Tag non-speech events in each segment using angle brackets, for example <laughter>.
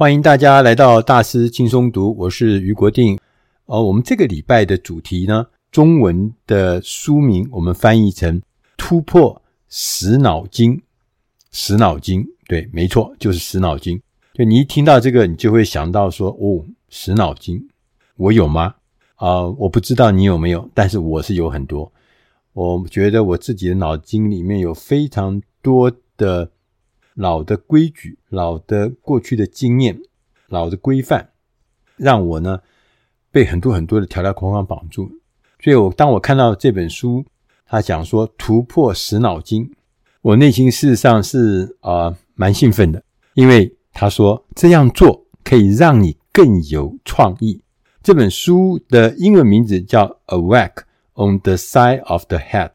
欢迎大家来到大师轻松读，我是余国定。哦，我们这个礼拜的主题呢，中文的书名我们翻译成“突破死脑筋”。死脑筋，对，没错，就是死脑筋。就你一听到这个，你就会想到说：“哦，死脑筋，我有吗？”啊、我不知道你有没有，但是我是有很多。我觉得我自己的脑筋里面有非常多的老的规矩、老的过去的经验、老的规范，让我呢被很多很多的条条框框绑住。所以我当我看到这本书，他讲说突破死脑筋，我内心事实上是啊、呃、蛮兴奋的，因为他说这样做可以让你更有创意。这本书的英文名字叫 Awake。On the side of the head，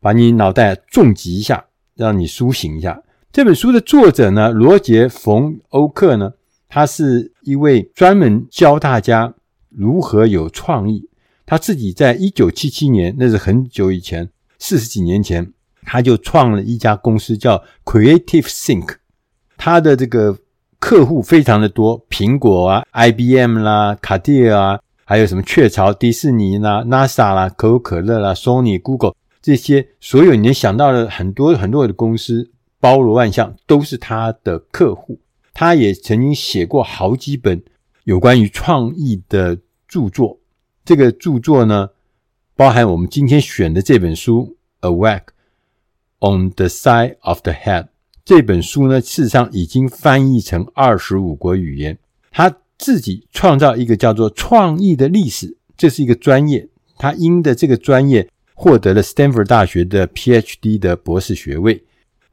把你脑袋重击一下，让你苏醒一下。这本书的作者呢，罗杰·冯·欧克呢，他是一位专门教大家如何有创意。他自己在一九七七年，那是很久以前，四十几年前，他就创了一家公司叫 Creative Think。他的这个客户非常的多，苹果啊、IBM 啦、卡地亚啊。还有什么雀巢、迪士尼啦、NASA 啦、可口可乐啦、Sony、Google 这些，所有你能想到的很多很多的公司，包罗万象，都是他的客户。他也曾经写过好几本有关于创意的著作。这个著作呢，包含我们今天选的这本书《Awake on the Side of the Head》。这本书呢，事实上已经翻译成二十五国语言。他。自己创造一个叫做创意的历史，这是一个专业。他因的这个专业获得了斯坦福大学的 PhD 的博士学位。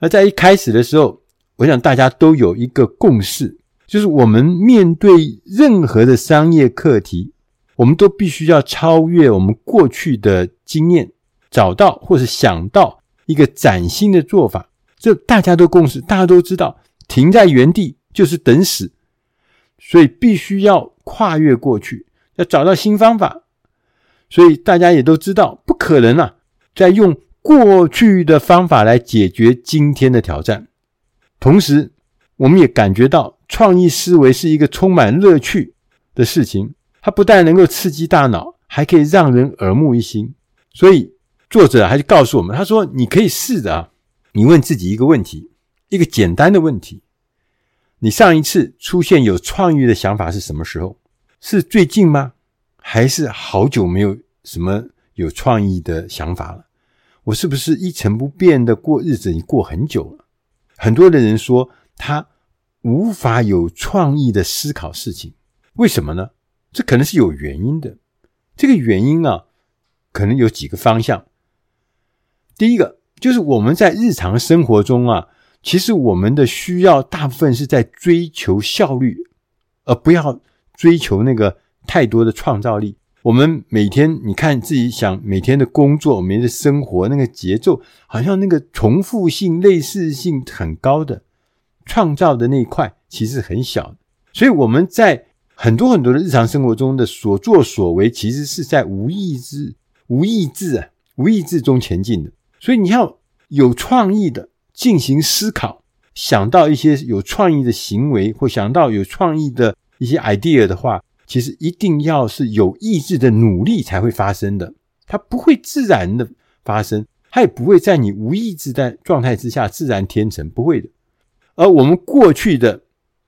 而在一开始的时候，我想大家都有一个共识，就是我们面对任何的商业课题，我们都必须要超越我们过去的经验，找到或是想到一个崭新的做法。这大家都共识，大家都知道，停在原地就是等死。所以必须要跨越过去，要找到新方法。所以大家也都知道，不可能啊，再用过去的方法来解决今天的挑战。同时，我们也感觉到创意思维是一个充满乐趣的事情。它不但能够刺激大脑，还可以让人耳目一新。所以作者还是告诉我们，他说：“你可以试着啊，你问自己一个问题，一个简单的问题。”你上一次出现有创意的想法是什么时候？是最近吗？还是好久没有什么有创意的想法了？我是不是一成不变的过日子已经过很久了？很多的人说他无法有创意的思考事情，为什么呢？这可能是有原因的。这个原因啊，可能有几个方向。第一个就是我们在日常生活中啊。其实我们的需要大部分是在追求效率，而不要追求那个太多的创造力。我们每天你看自己想每天的工作、每天的生活那个节奏，好像那个重复性、类似性很高的，创造的那一块其实很小。所以我们在很多很多的日常生活中的所作所为，其实是在无意志、无意志啊、无意志中前进的。所以你要有创意的。进行思考，想到一些有创意的行为，或想到有创意的一些 idea 的话，其实一定要是有意志的努力才会发生的。它不会自然的发生，它也不会在你无意志的状态之下自然天成，不会的。而我们过去的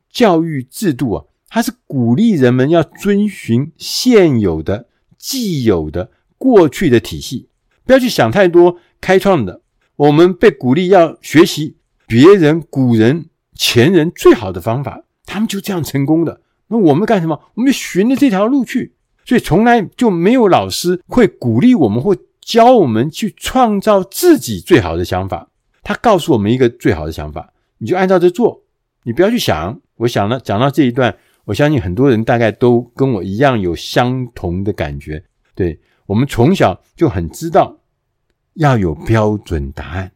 教育制度啊，它是鼓励人们要遵循现有的、既有的过去的体系，不要去想太多开创的。我们被鼓励要学习别人、古人、前人最好的方法，他们就这样成功的。那我们干什么？我们就循着这条路去。所以从来就没有老师会鼓励我们或教我们去创造自己最好的想法。他告诉我们一个最好的想法，你就按照这做，你不要去想。我想了，讲到这一段，我相信很多人大概都跟我一样有相同的感觉。对，我们从小就很知道。要有标准答案，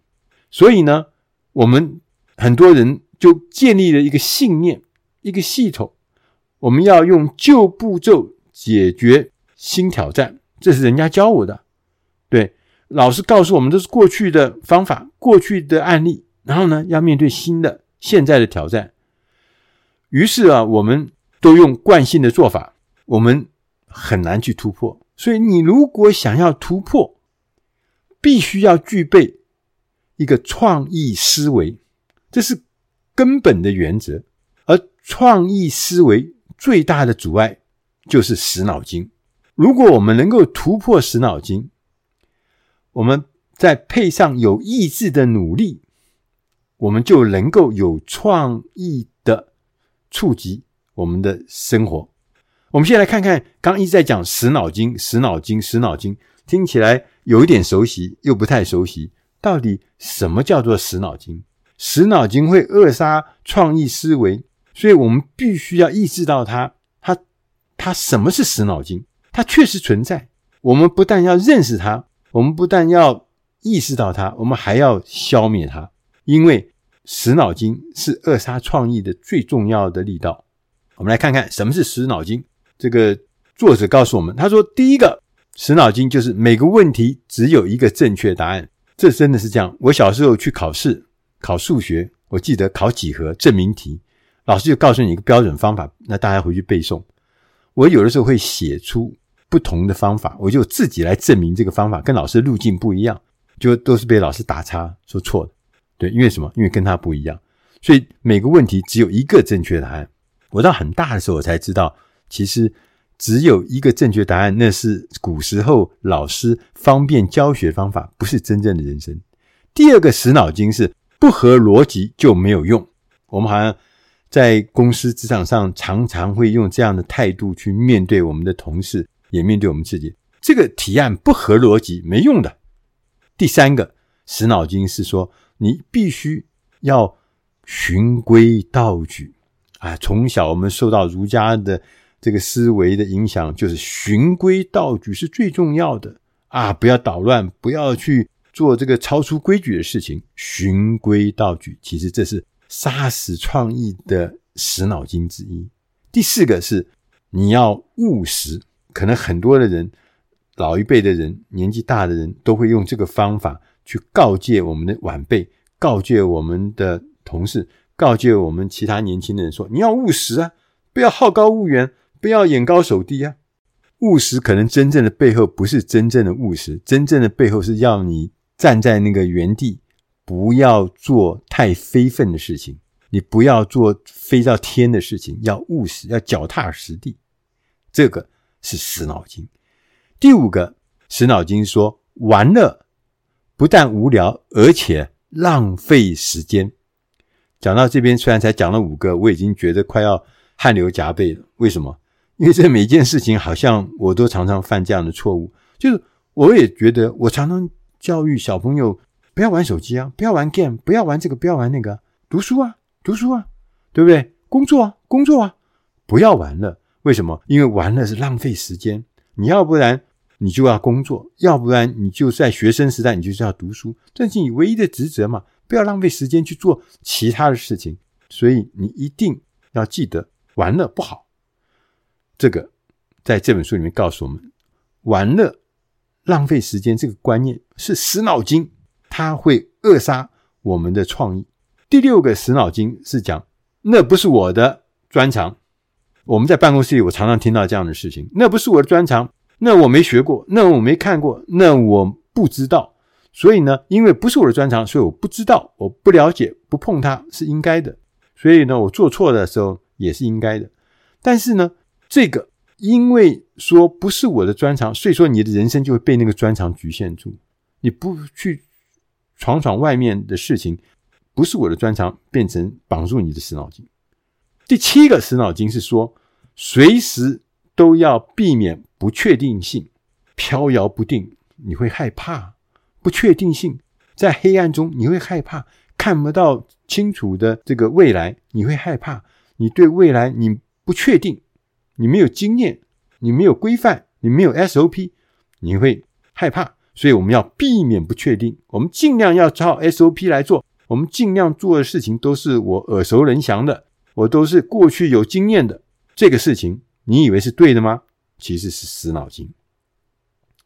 所以呢，我们很多人就建立了一个信念，一个系统。我们要用旧步骤解决新挑战，这是人家教我的。对，老师告诉我们，这是过去的方法，过去的案例。然后呢，要面对新的、现在的挑战。于是啊，我们都用惯性的做法，我们很难去突破。所以，你如果想要突破，必须要具备一个创意思维，这是根本的原则。而创意思维最大的阻碍就是死脑筋。如果我们能够突破死脑筋，我们再配上有意志的努力，我们就能够有创意的触及我们的生活。我们先来看看，刚一直在讲死脑筋、死脑筋、死脑筋，听起来有一点熟悉，又不太熟悉。到底什么叫做死脑筋？死脑筋会扼杀创意思维，所以我们必须要意识到它，它，它什么是死脑筋？它确实存在。我们不但要认识它，我们不但要意识到它，我们还要消灭它，因为死脑筋是扼杀创意的最重要的力道。我们来看看什么是死脑筋。这个作者告诉我们，他说：“第一个死脑筋就是每个问题只有一个正确答案。这真的是这样。我小时候去考试，考数学，我记得考几何证明题，老师就告诉你一个标准方法，那大家回去背诵。我有的时候会写出不同的方法，我就自己来证明这个方法跟老师路径不一样，就都是被老师打叉说错的。对，因为什么？因为跟他不一样，所以每个问题只有一个正确答案。我到很大的时候，我才知道。”其实只有一个正确答案，那是古时候老师方便教学方法，不是真正的人生。第二个死脑筋是不合逻辑就没有用。我们好像在公司职场上常常会用这样的态度去面对我们的同事，也面对我们自己。这个提案不合逻辑，没用的。第三个死脑筋是说，你必须要循规蹈矩啊！从小我们受到儒家的。这个思维的影响就是循规蹈矩是最重要的啊！不要捣乱，不要去做这个超出规矩的事情。循规蹈矩，其实这是杀死创意的死脑筋之一。第四个是你要务实，可能很多的人，老一辈的人，年纪大的人都会用这个方法去告诫我们的晚辈，告诫我们的同事，告诫我们其他年轻的人说：你要务实啊，不要好高骛远。不要眼高手低啊！务实可能真正的背后不是真正的务实，真正的背后是要你站在那个原地，不要做太非分的事情，你不要做飞到天的事情，要务实，要脚踏实地。这个是死脑筋。第五个死脑筋说，玩乐不但无聊，而且浪费时间。讲到这边，虽然才讲了五个，我已经觉得快要汗流浃背了。为什么？因为这每件事情，好像我都常常犯这样的错误。就是我也觉得，我常常教育小朋友不要玩手机啊，不要玩 game，不要玩这个，不要玩那个，读书啊，读书啊，对不对？工作啊，工作啊，不要玩了。为什么？因为玩了是浪费时间。你要不然你就要工作，要不然你就在学生时代，你就是要读书，这是你唯一的职责嘛。不要浪费时间去做其他的事情。所以你一定要记得，玩乐不好。这个在这本书里面告诉我们，玩乐浪费时间这个观念是死脑筋，它会扼杀我们的创意。第六个死脑筋是讲，那不是我的专长。我们在办公室里，我常常听到这样的事情，那不是我的专长，那我没学过，那我没看过，那我不知道。所以呢，因为不是我的专长，所以我不知道，我不了解，不碰它是应该的。所以呢，我做错的时候也是应该的。但是呢，这个因为说不是我的专长，所以说你的人生就会被那个专长局限住。你不去闯闯外面的事情，不是我的专长，变成绑住你的死脑筋。第七个死脑筋是说，随时都要避免不确定性，飘摇不定，你会害怕不确定性，在黑暗中你会害怕看不到清楚的这个未来，你会害怕，你对未来你不确定。你没有经验，你没有规范，你没有 SOP，你会害怕。所以我们要避免不确定，我们尽量要照 SOP 来做。我们尽量做的事情都是我耳熟能详的，我都是过去有经验的。这个事情你以为是对的吗？其实是死脑筋。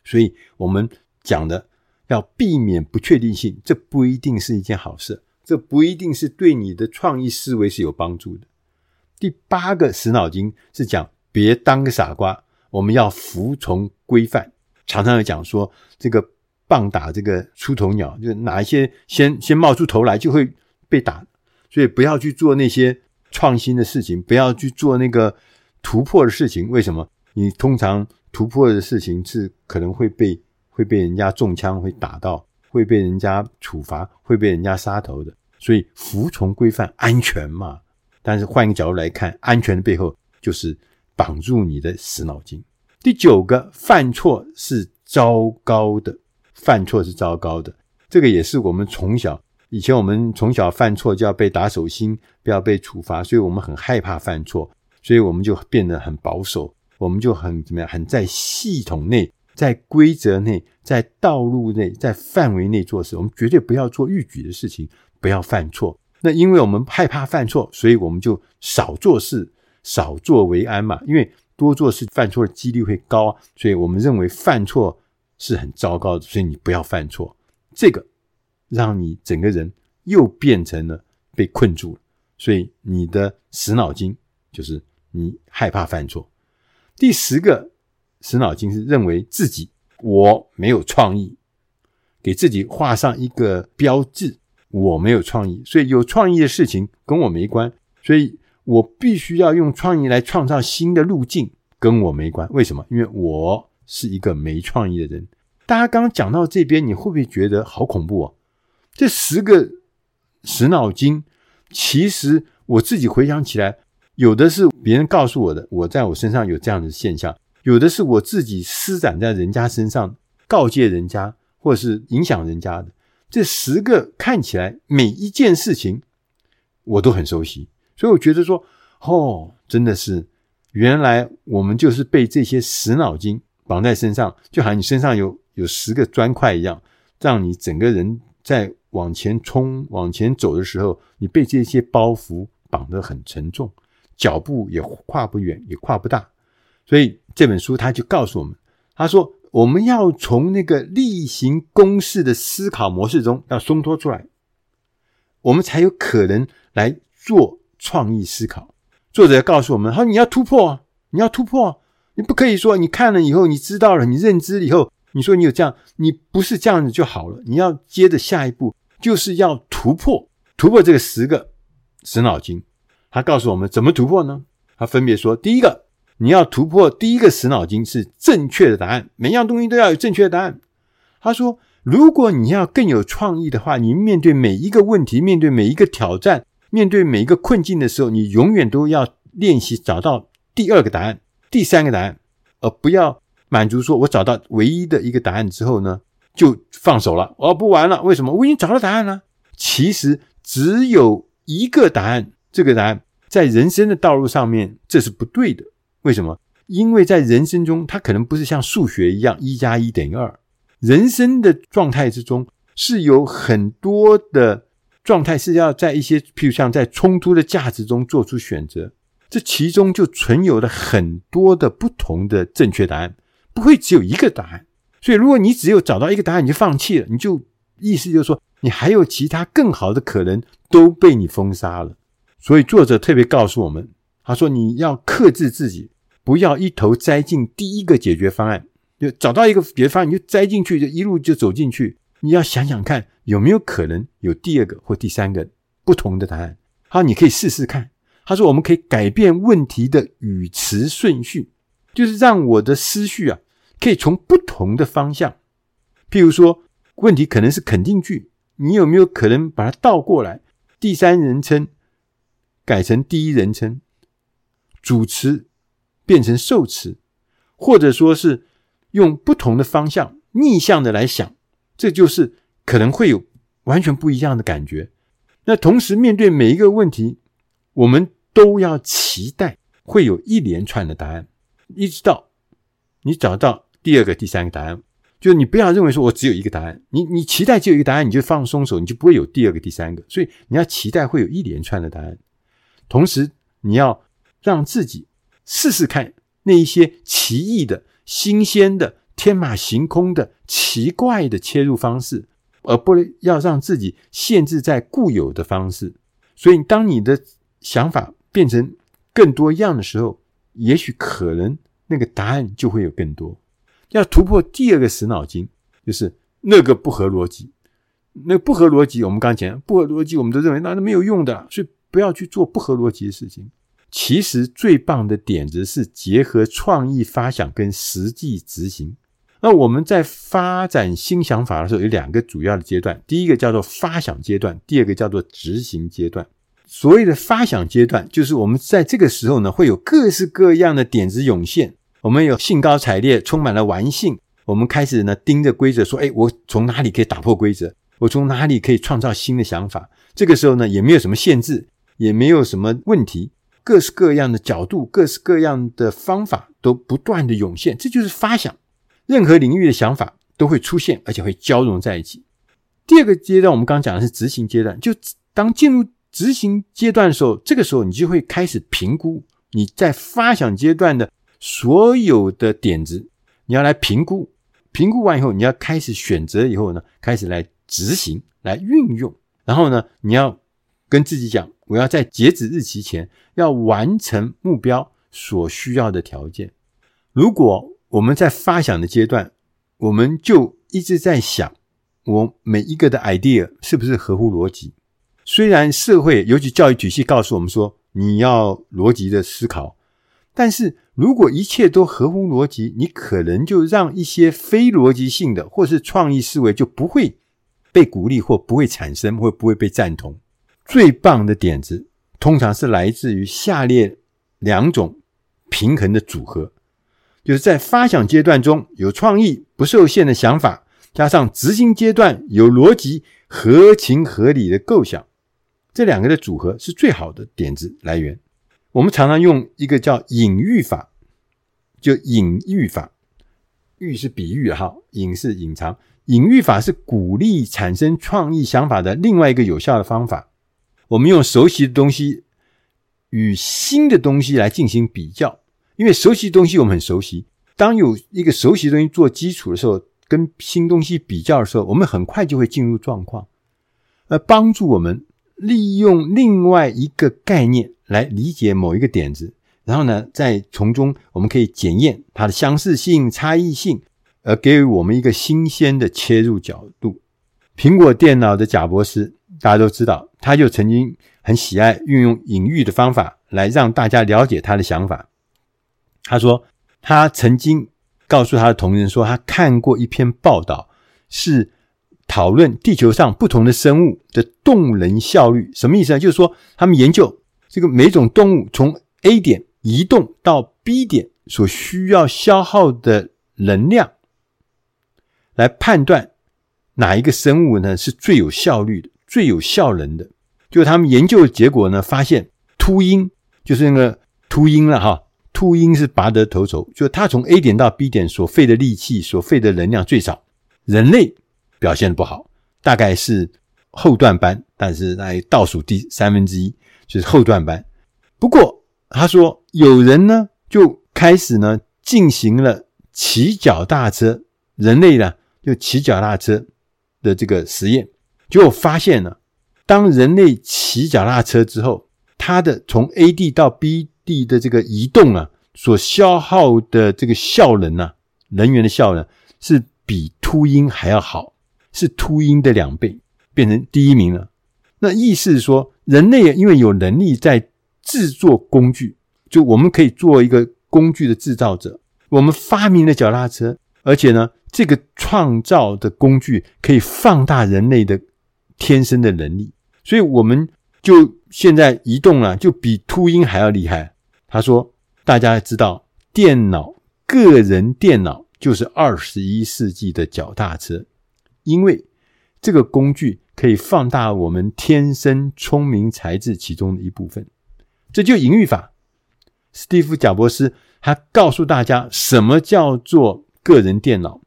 所以我们讲的要避免不确定性，这不一定是一件好事，这不一定是对你的创意思维是有帮助的。第八个死脑筋是讲别当个傻瓜，我们要服从规范。常常有讲说，这个棒打这个出头鸟，就哪一些先先冒出头来就会被打，所以不要去做那些创新的事情，不要去做那个突破的事情。为什么？你通常突破的事情是可能会被会被人家中枪，会打到，会被人家处罚，会被人家杀头的。所以服从规范，安全嘛。但是换一个角度来看，安全的背后就是绑住你的死脑筋。第九个，犯错是糟糕的，犯错是糟糕的。这个也是我们从小以前，我们从小犯错就要被打手心，不要被处罚，所以我们很害怕犯错，所以我们就变得很保守，我们就很怎么样，很在系统内，在规则内，在道路内，在范围内做事，我们绝对不要做逾矩的事情。不要犯错。那因为我们害怕犯错，所以我们就少做事，少做为安嘛。因为多做事，犯错的几率会高，所以我们认为犯错是很糟糕的。所以你不要犯错，这个让你整个人又变成了被困住了。所以你的死脑筋就是你害怕犯错。第十个死脑筋是认为自己我没有创意，给自己画上一个标志。我没有创意，所以有创意的事情跟我没关，所以我必须要用创意来创造新的路径，跟我没关。为什么？因为我是一个没创意的人。大家刚刚讲到这边，你会不会觉得好恐怖啊？这十个死脑筋，其实我自己回想起来，有的是别人告诉我的，我在我身上有这样的现象；有的是我自己施展在人家身上，告诫人家，或是影响人家的。这十个看起来每一件事情我都很熟悉，所以我觉得说，哦，真的是，原来我们就是被这些死脑筋绑在身上，就好像你身上有有十个砖块一样，让你整个人在往前冲、往前走的时候，你被这些包袱绑得很沉重，脚步也跨不远，也跨不大。所以这本书他就告诉我们，他说。我们要从那个例行公事的思考模式中要松脱出来，我们才有可能来做创意思考。作者告诉我们：“他说你要突破啊，你要突破，你不可以说你看了以后，你知道了，你认知以后，你说你有这样，你不是这样子就好了。你要接着下一步，就是要突破，突破这个十个死脑筋。他告诉我们怎么突破呢？他分别说：第一个。”你要突破第一个死脑筋是正确的答案，每样东西都要有正确的答案。他说，如果你要更有创意的话，你面对每一个问题，面对每一个挑战，面对每一个困境的时候，你永远都要练习找到第二个答案、第三个答案，而不要满足说我找到唯一的一个答案之后呢，就放手了，我不玩了。为什么？我已经找到答案了。其实只有一个答案，这个答案在人生的道路上面，这是不对的。为什么？因为在人生中，它可能不是像数学一样一加一等于二。人生的状态之中是有很多的状态是要在一些，譬如像在冲突的价值中做出选择。这其中就存有了很多的不同的正确答案，不会只有一个答案。所以，如果你只有找到一个答案你就放弃了，你就意思就是说，你还有其他更好的可能都被你封杀了。所以，作者特别告诉我们，他说你要克制自己。不要一头栽进第一个解决方案，就找到一个解决方案，你就栽进去，就一路就走进去。你要想想看，有没有可能有第二个或第三个不同的答案？好，你可以试试看。他说，我们可以改变问题的语词顺序，就是让我的思绪啊，可以从不同的方向。譬如说，问题可能是肯定句，你有没有可能把它倒过来，第三人称改成第一人称，主词。变成受词，或者说是用不同的方向逆向的来想，这就是可能会有完全不一样的感觉。那同时面对每一个问题，我们都要期待会有一连串的答案，一直到你找到第二个、第三个答案。就是你不要认为说我只有一个答案，你你期待只有一个答案，你就放松手，你就不会有第二个、第三个。所以你要期待会有一连串的答案，同时你要让自己。试试看那一些奇异的、新鲜的、天马行空的、奇怪的切入方式，而不要让自己限制在固有的方式。所以，当你的想法变成更多样的时候，也许可能那个答案就会有更多。要突破第二个死脑筋，就是那个不合逻辑。那个不合逻辑，我们刚讲不合逻辑，我们都认为那是没有用的，所以不要去做不合逻辑的事情。其实最棒的点子是结合创意发想跟实际执行。那我们在发展新想法的时候，有两个主要的阶段，第一个叫做发想阶段，第二个叫做执行阶段。所谓的发想阶段，就是我们在这个时候呢，会有各式各样的点子涌现，我们有兴高采烈，充满了玩性，我们开始呢盯着规则说：“哎，我从哪里可以打破规则？我从哪里可以创造新的想法？”这个时候呢，也没有什么限制，也没有什么问题，各式各样的角度，各式各样的方法都不断的涌现，这就是发想。任何领域的想法都会出现，而且会交融在一起。第二个阶段，我们刚刚讲的是执行阶段，就当进入。执行阶段的时候，这个时候你就会开始评估你在发想阶段的所有的点子，你要来评估，评估完以后，你要开始选择，以后呢，开始来执行、来运用，然后呢，你要跟自己讲，我要在截止日期前要完成目标所需要的条件。如果我们在发想的阶段，我们就一直在想，我每一个的 idea 是不是合乎逻辑？虽然社会，尤其教育体系告诉我们说，你要逻辑的思考，但是如果一切都合乎逻辑，你可能就让一些非逻辑性的或是创意思维就不会被鼓励，或不会产生，或不会被赞同。最棒的点子通常是来自于下列两种平衡的组合，就是在发想阶段中有创意、不受限的想法，加上执行阶段有逻辑、合情合理的构想。这两个的组合是最好的点子来源。我们常常用一个叫隐喻法，就隐喻法，喻是比喻哈，隐是隐藏。隐喻法是鼓励产生创意想法的另外一个有效的方法。我们用熟悉的东西与新的东西来进行比较，因为熟悉的东西我们很熟悉。当有一个熟悉的东西做基础的时候，跟新东西比较的时候，我们很快就会进入状况，而帮助我们。利用另外一个概念来理解某一个点子，然后呢，再从中我们可以检验它的相似性、差异性，而给予我们一个新鲜的切入角度。苹果电脑的贾博士，大家都知道，他就曾经很喜爱运用隐喻的方法来让大家了解他的想法。他说，他曾经告诉他的同仁说，他看过一篇报道是。讨论地球上不同的生物的动能效率，什么意思呢？就是说，他们研究这个每种动物从 A 点移动到 B 点所需要消耗的能量，来判断哪一个生物呢是最有效率的、最有效能的。就他们研究的结果呢，发现秃鹰就是那个秃鹰了哈，秃鹰是拔得头筹，就他从 A 点到 B 点所费的力气、所费的能量最少，人类。表现不好，大概是后段班，但是在倒数第三分之一就是后段班。不过他说，有人呢就开始呢进行了骑脚踏车，人类呢就骑脚踏车的这个实验，结果发现了，当人类骑脚踏车之后，它的从 A 地到 B 地的这个移动啊，所消耗的这个效能啊，能源的效能是比秃鹰还要好。是秃鹰的两倍，变成第一名了。那意思是说，人类因为有能力在制作工具，就我们可以做一个工具的制造者。我们发明了脚踏车，而且呢，这个创造的工具可以放大人类的天生的能力，所以我们就现在移动了，就比秃鹰还要厉害。他说，大家知道，电脑，个人电脑就是二十一世纪的脚踏车。因为这个工具可以放大我们天生聪明才智其中的一部分，这就隐喻法。史蒂夫·贾伯斯他告诉大家什么叫做个人电脑，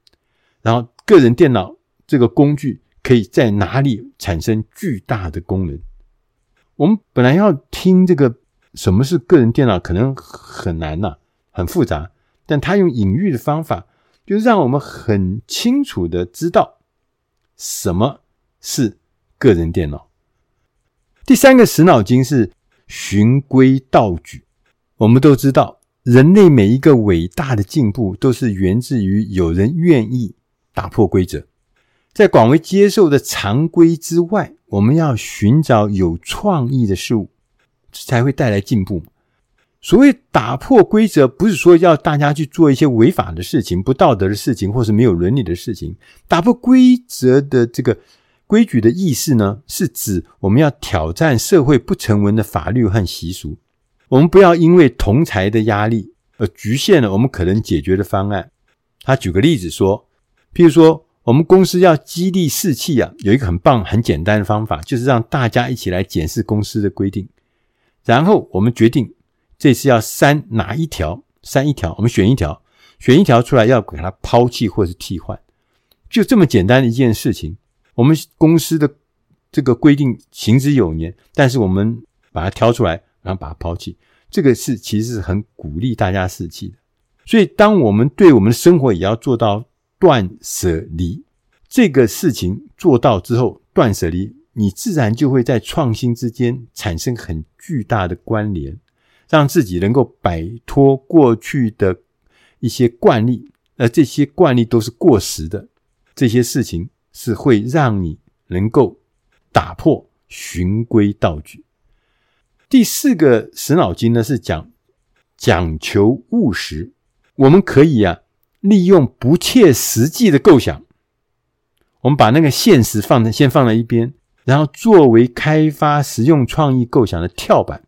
然后个人电脑这个工具可以在哪里产生巨大的功能。我们本来要听这个什么是个人电脑，可能很难呐、很复杂，但他用隐喻的方法，就让我们很清楚的知道。什么是个人电脑？第三个死脑筋是循规蹈矩。我们都知道，人类每一个伟大的进步，都是源自于有人愿意打破规则，在广为接受的常规之外，我们要寻找有创意的事物，才会带来进步。所谓打破规则，不是说要大家去做一些违法的事情、不道德的事情，或是没有伦理的事情。打破规则的这个规矩的意思呢，是指我们要挑战社会不成文的法律和习俗。我们不要因为同侪的压力而局限了我们可能解决的方案。他举个例子说，譬如说，我们公司要激励士气啊，有一个很棒、很简单的方法，就是让大家一起来检视公司的规定，然后我们决定这次要删哪一条，删一条，我们选一条，选一条出来要给它抛弃或是替换，就这么简单的一件事情。我们公司的这个规定行之有年，但是我们把它挑出来。然后把它抛弃，这个是其实是很鼓励大家士气的。所以，当我们对我们的生活也要做到断舍离这个事情做到之后，断舍离，你自然就会在创新之间产生很巨大的关联，让自己能够摆脱过去的一些惯例，而这些惯例都是过时的。这些事情是会让你能够打破循规蹈矩。第四个死脑筋呢，是讲讲求务实。我们可以啊，利用不切实际的构想，我们把那个现实放在先放在一边，然后作为开发实用创意构想的跳板，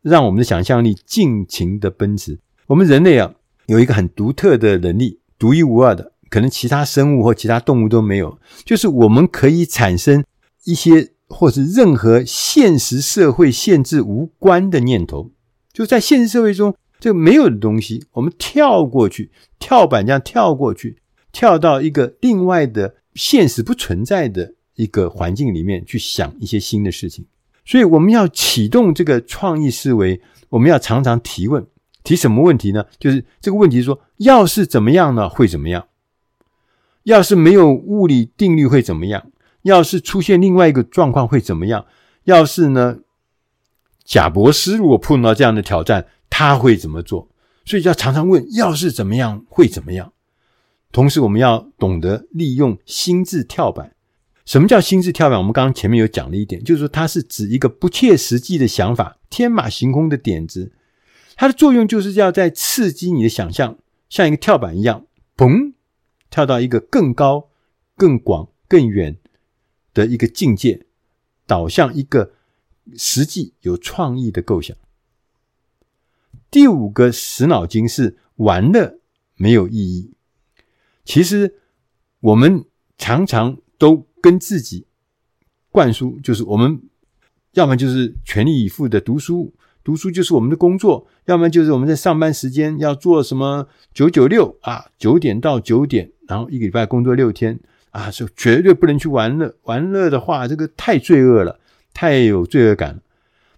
让我们的想象力尽情的奔驰。我们人类啊，有一个很独特的能力，独一无二的，可能其他生物或其他动物都没有，就是我们可以产生一些。或是任何现实社会限制无关的念头，就在现实社会中，这个没有的东西，我们跳过去，跳板这样跳过去，跳到一个另外的现实不存在的一个环境里面去想一些新的事情。所以我们要启动这个创意思维，我们要常常提问，提什么问题呢？就是这个问题说，要是怎么样呢？会怎么样？要是没有物理定律会怎么样？要是出现另外一个状况会怎么样？要是呢？贾伯斯如果碰到这样的挑战，他会怎么做？所以要常常问：要是怎么样会怎么样？同时，我们要懂得利用心智跳板。什么叫心智跳板？我们刚刚前面有讲了一点，就是说它是指一个不切实际的想法，天马行空的点子。它的作用就是要在刺激你的想象，像一个跳板一样，嘣，跳到一个更高、更广、更远。的一个境界，导向一个实际有创意的构想。第五个死脑筋是玩乐没有意义。其实我们常常都跟自己灌输，就是我们要么就是全力以赴的读书，读书就是我们的工作；要么就是我们在上班时间要做什么九九六啊，九点到九点，然后一个礼拜工作六天。啊，就绝对不能去玩乐。玩乐的话，这个太罪恶了，太有罪恶感了。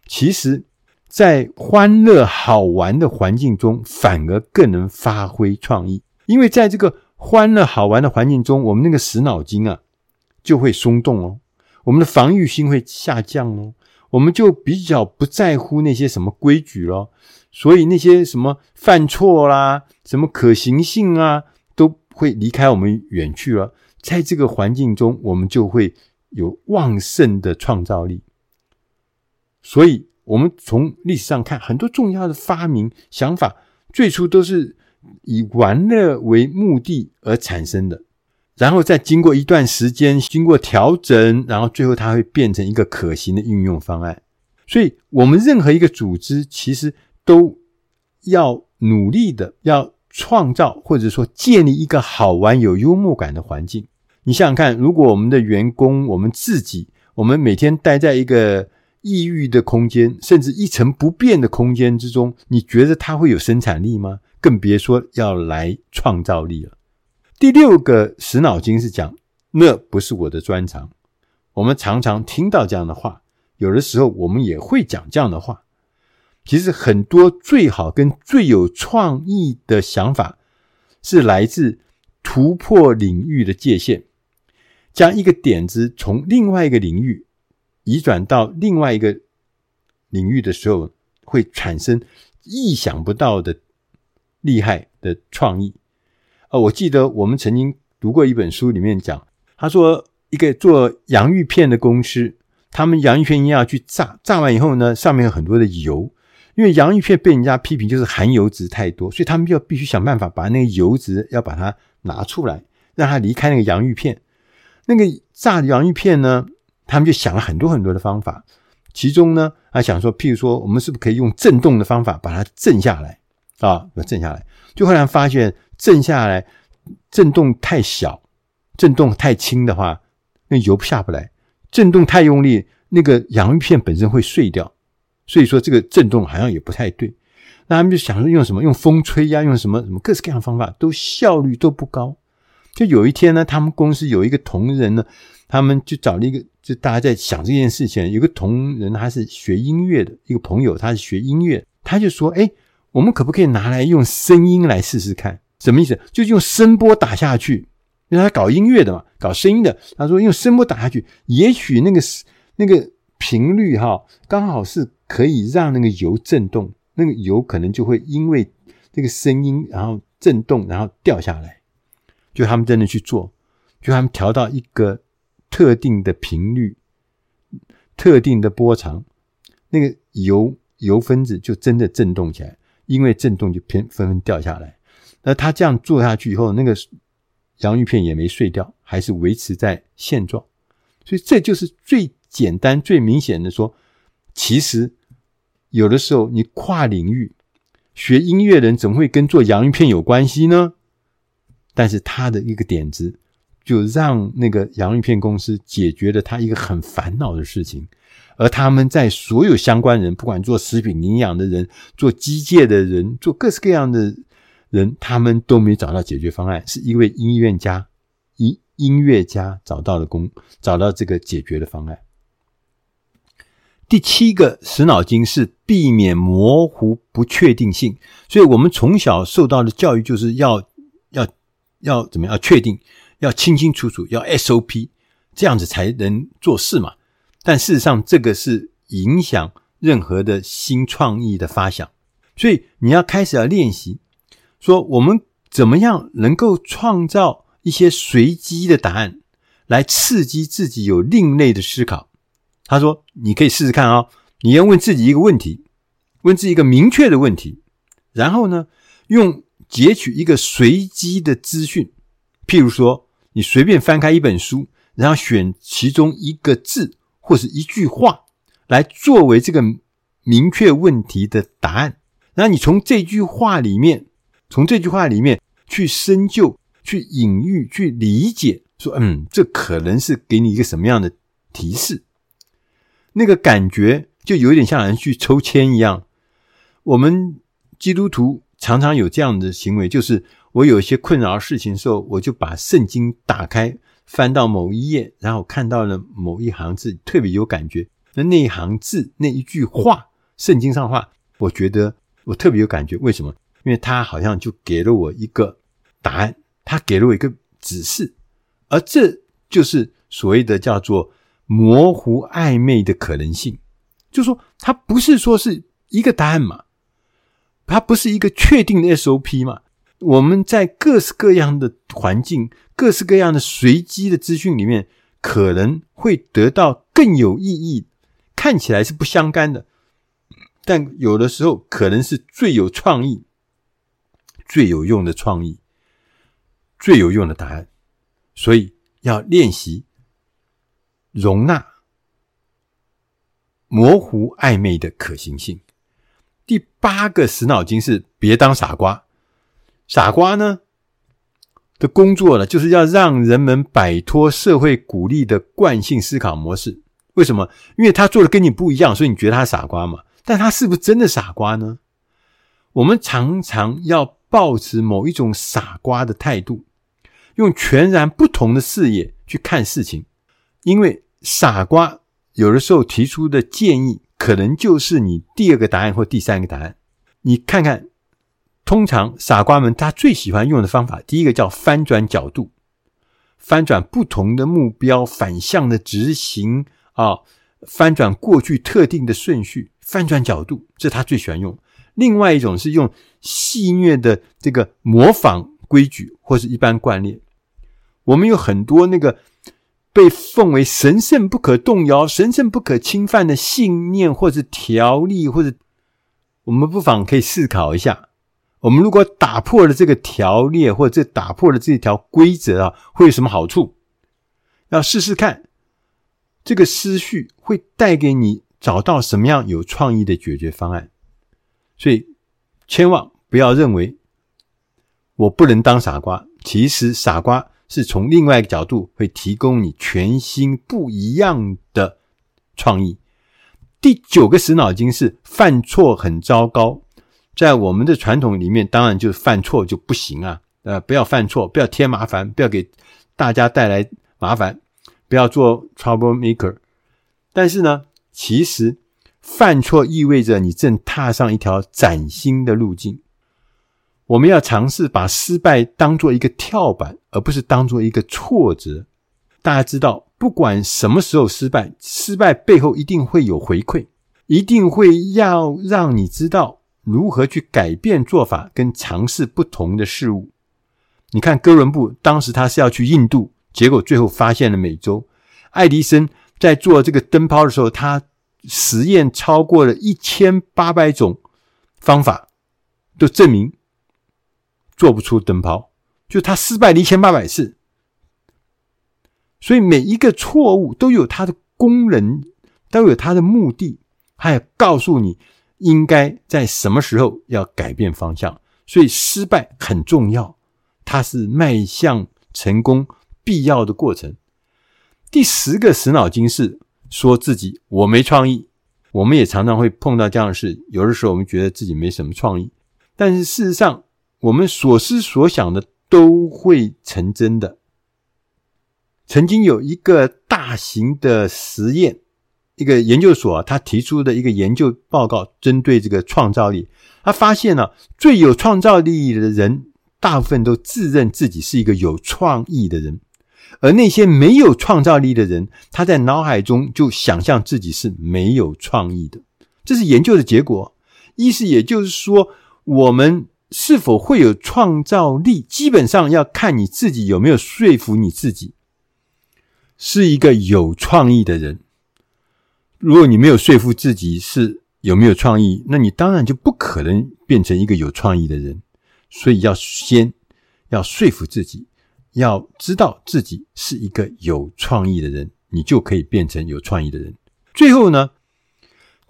其实，在欢乐好玩的环境中，反而更能发挥创意。因为在这个欢乐好玩的环境中，我们那个死脑筋啊，就会松动哦，我们的防御心会下降哦，我们就比较不在乎那些什么规矩咯。所以那些什么犯错啦，什么可行性啊，都会离开我们远去了。在这个环境中，我们就会有旺盛的创造力。所以，我们从历史上看，很多重要的发明想法，最初都是以玩乐为目的而产生的。然后，再经过一段时间，经过调整，然后最后它会变成一个可行的应用方案。所以，我们任何一个组织，其实都要努力的要创造，或者说建立一个好玩、有幽默感的环境。你想想看，如果我们的员工、我们自己，我们每天待在一个抑郁的空间，甚至一成不变的空间之中，你觉得他会有生产力吗？更别说要来创造力了。第六个死脑筋是讲，那不是我的专长。我们常常听到这样的话，有的时候我们也会讲这样的话。其实很多最好跟最有创意的想法，是来自突破领域的界限。将一个点子从另外一个领域移转到另外一个领域的时候，会产生意想不到的厉害的创意。我记得我们曾经读过一本书，里面讲，他说一个做洋芋片的公司，他们洋芋片一定要去炸，炸完以后呢，上面有很多的油，因为洋芋片被人家批评就是含油脂太多，所以他们要必须想办法把那个油脂要把它拿出来，让它离开那个洋芋片。那个炸洋芋片呢，他们就想了很多很多的方法。其中呢，他想说，譬如说，我们是不是可以用震动的方法把它震下来啊？把它震下来，就忽然发现震下来，震动太小，震动太轻的话，那油下不来；震动太用力，那个洋芋片本身会碎掉。所以说，这个震动好像也不太对。那他们就想说，用什么？用风吹呀？用什么什么各式各样方法，都效率都不高。就有一天呢，他们公司有一个同仁呢。他们就找了一个，就大家在想这件事情。有个同仁，他是学音乐的一个朋友，他是学音乐，他就说：“哎，我们可不可以拿来用声音来试试看？什么意思？就用声波打下去，因为他搞音乐的嘛，搞声音的。他说用声波打下去，也许那个 <laughs> 那个频率哈，刚好是可以让那个油震动，那个油可能就会因为这个声音然后震动，然后掉下来。就他们真的去做，就他们调到一个。”特定的频率，特定的波长，那个油油分子就真的震动起来，因为震动就偏纷纷掉下来。那他这样做下去以后，那个洋芋片也没碎掉，还是维持在现状。所以这就是最简单、最明显的说，其实有的时候你跨领域学音乐的人怎么会跟做洋芋片有关系呢？但是他的一个点子。就让那个洋芋片公司解决了他一个很烦恼的事情，而他们在所有相关人，不管做食品营养的人、做机械的人、做各式各样的人，他们都没找到解决方案。是一位音乐家，音音乐家找到了工，找到这个解决的方案。第七个死脑筋是避免模糊不确定性，所以我们从小受到的教育就是要要要怎么样？要确定。要清清楚楚，要 SOP，这样子才能做事嘛。但事实上，这个是影响任何的新创意的发想。所以你要开始要练习，说我们怎么样能够创造一些随机的答案，来刺激自己有另类的思考。他说：“你可以试试看、哦，你要问自己一个问题，问自己一个明确的问题，然后呢，用截取一个随机的资讯，譬如说。”你随便翻开一本书，然后选其中一个字或是一句话来作为这个明确问题的答案，然后你从这句话里面，从这句话里面去深究、去隐喻、去理解，说，嗯，这可能是给你一个什么样的提示？那个感觉就有点像人去抽签一样。我们基督徒常常有这样的行为，就是。我有一些困扰的事情的时候，我就把圣经打开，翻到某一页，然后看到了某一行字，特别有感觉。那那一行字，那一句话，圣经上的话，我觉得我特别有感觉。为什么？因为他好像就给了我一个答案，他给了我一个指示，而这就是所谓的叫做模糊暧昧的可能性。就说，它不是说是一个答案嘛，它不是一个确定的 SOP 嘛。我们在各式各样的环境、各式各样的随机的资讯里面，可能会得到更有意义，看起来是不相干的，但有的时候可能是最有创意、最有用的创意、最有用的答案。所以要练习容纳模糊暧昧的可行性。第八个死脑筋是别当傻瓜。傻瓜呢的工作呢，就是要让人们摆脱社会鼓励的惯性思考模式。为什么？因为他做的跟你不一样，所以你觉得他傻瓜嘛？但他是不是真的傻瓜呢？我们常常要抱持某一种傻瓜的态度，用全然不同的视野去看事情。因为傻瓜有的时候提出的建议，可能就是你第二个答案或第三个答案。你看看。通常傻瓜们他最喜欢用的方法，第一个叫翻转角度，翻转不同的目标，反向的执行啊，翻转过去特定的顺序，翻转角度，这他最喜欢用。另外一种是用戏谑的这个模仿规矩或是一般惯例。我们有很多那个被奉为神圣不可动摇、神圣不可侵犯的信念，或者条例，或者我们不妨可以思考一下：我们如果打破了这个条例，或者打破了这条规则啊，会有什么好处？要试试看，这个思绪会带给你找到什么样有创意的解决方案。所以，千万不要认为我不能当傻瓜。其实，傻瓜是从另外一个角度会提供你全新不一样的创意。第九个死脑筋是犯错很糟糕，在我们的传统里面，当然就是犯错就不行啊！呃，不要犯错，不要添麻烦，不要给大家带来麻烦，不要做 trouble maker。但是呢，其实。犯错意味着你正踏上一条崭新的路径。我们要尝试把失败当做一个跳板，而不是当做一个挫折。大家知道，不管什么时候失败，失败背后一定会有回馈，一定会要让你知道如何去改变做法，跟尝试不同的事物。你看哥伦布当时他是要去印度，结果最后发现了美洲。爱迪生在做这个灯泡的时候，他。实验超过了一千八百种方法，都证明做不出灯泡，就他失败了一千八百次。所以每一个错误都有它的功能，都有它的目的，还有告诉你应该在什么时候要改变方向。所以失败很重要，它是迈向成功必要的过程。第十个死脑筋是。说自己我没创意，我们也常常会碰到这样的事。有的时候我们觉得自己没什么创意，但是事实上，我们所思所想的都会成真的。曾经有一个大型的实验，一个研究所啊，他提出的一个研究报告，针对这个创造力，他发现呢，最有创造力的人，大部分都自认自己是一个有创意的人。而那些没有创造力的人，他在脑海中就想象自己是没有创意的，这是研究的结果。意思也就是说，我们是否会有创造力，基本上要看你自己有没有说服你自己是一个有创意的人。如果你没有说服自己是有没有创意，那你当然就不可能变成一个有创意的人。所以要先要说服自己。要知道自己是一个有创意的人，你就可以变成有创意的人。最后呢，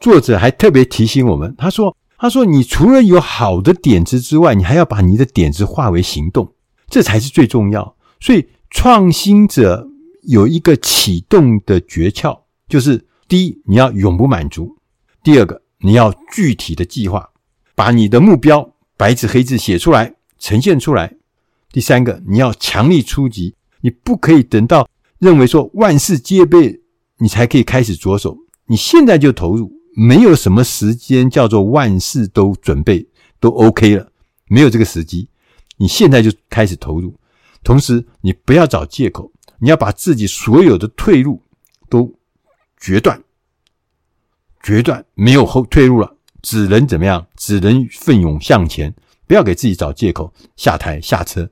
作者还特别提醒我们，他说：“他说，你除了有好的点子之外，你还要把你的点子化为行动，这才是最重要。所以，创新者有一个启动的诀窍，就是第一，你要永不满足；第二个，你要具体的计划，把你的目标白纸黑字写出来，呈现出来。”第三个，你要强力出击，你不可以等到认为说万事皆备，你才可以开始着手。你现在就投入，没有什么时间叫做万事都准备都 OK 了，没有这个时机。你现在就开始投入，同时你不要找借口，你要把自己所有的退路都决断，决断没有后退路了，只能怎么样？只能奋勇向前，不要给自己找借口，下台下车。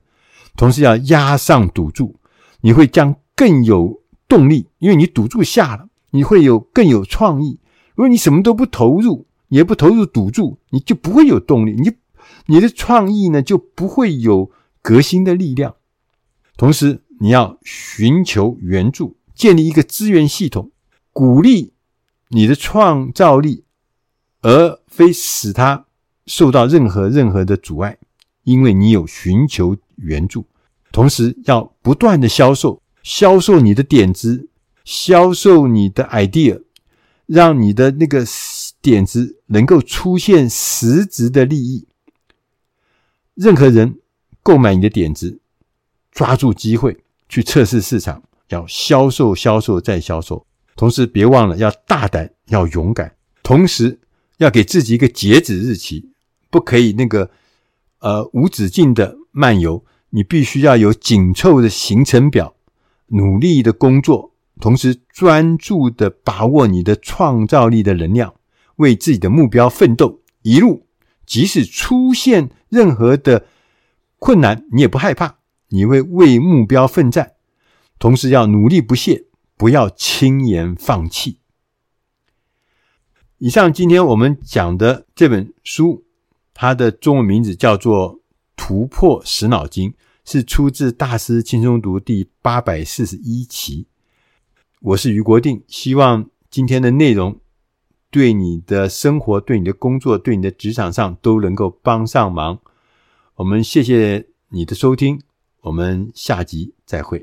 同时要押上赌注，你会将更有动力，因为你赌注下了，你会有更有创意。如果你什么都不投入，也不投入赌注，你就不会有动力，你你的创意呢就不会有革新的力量。同时，你要寻求援助，建立一个资源系统，鼓励你的创造力，而非使它受到任何任何的阻碍，因为你有寻求。援助，同时要不断的销售，销售你的点子，销售你的 idea，让你的那个点子能够出现实质的利益。任何人购买你的点子，抓住机会去测试市场，要销售，销售再销售。同时别忘了要大胆，要勇敢，同时要给自己一个截止日期，不可以那个呃无止境的。漫游，你必须要有紧凑的行程表，努力的工作，同时专注的把握你的创造力的能量，为自己的目标奋斗，一路即使出现任何的困难，你也不害怕，你会为目标奋战，同时要努力不懈，不要轻言放弃。以上今天我们讲的这本书，它的中文名字叫做《突破死脑筋》，是出自《大师轻松读》第八百四十一期。我是于国定，希望今天的内容对你的生活、对你的工作、对你的职场上都能够帮上忙。我们谢谢你的收听，我们下集再会。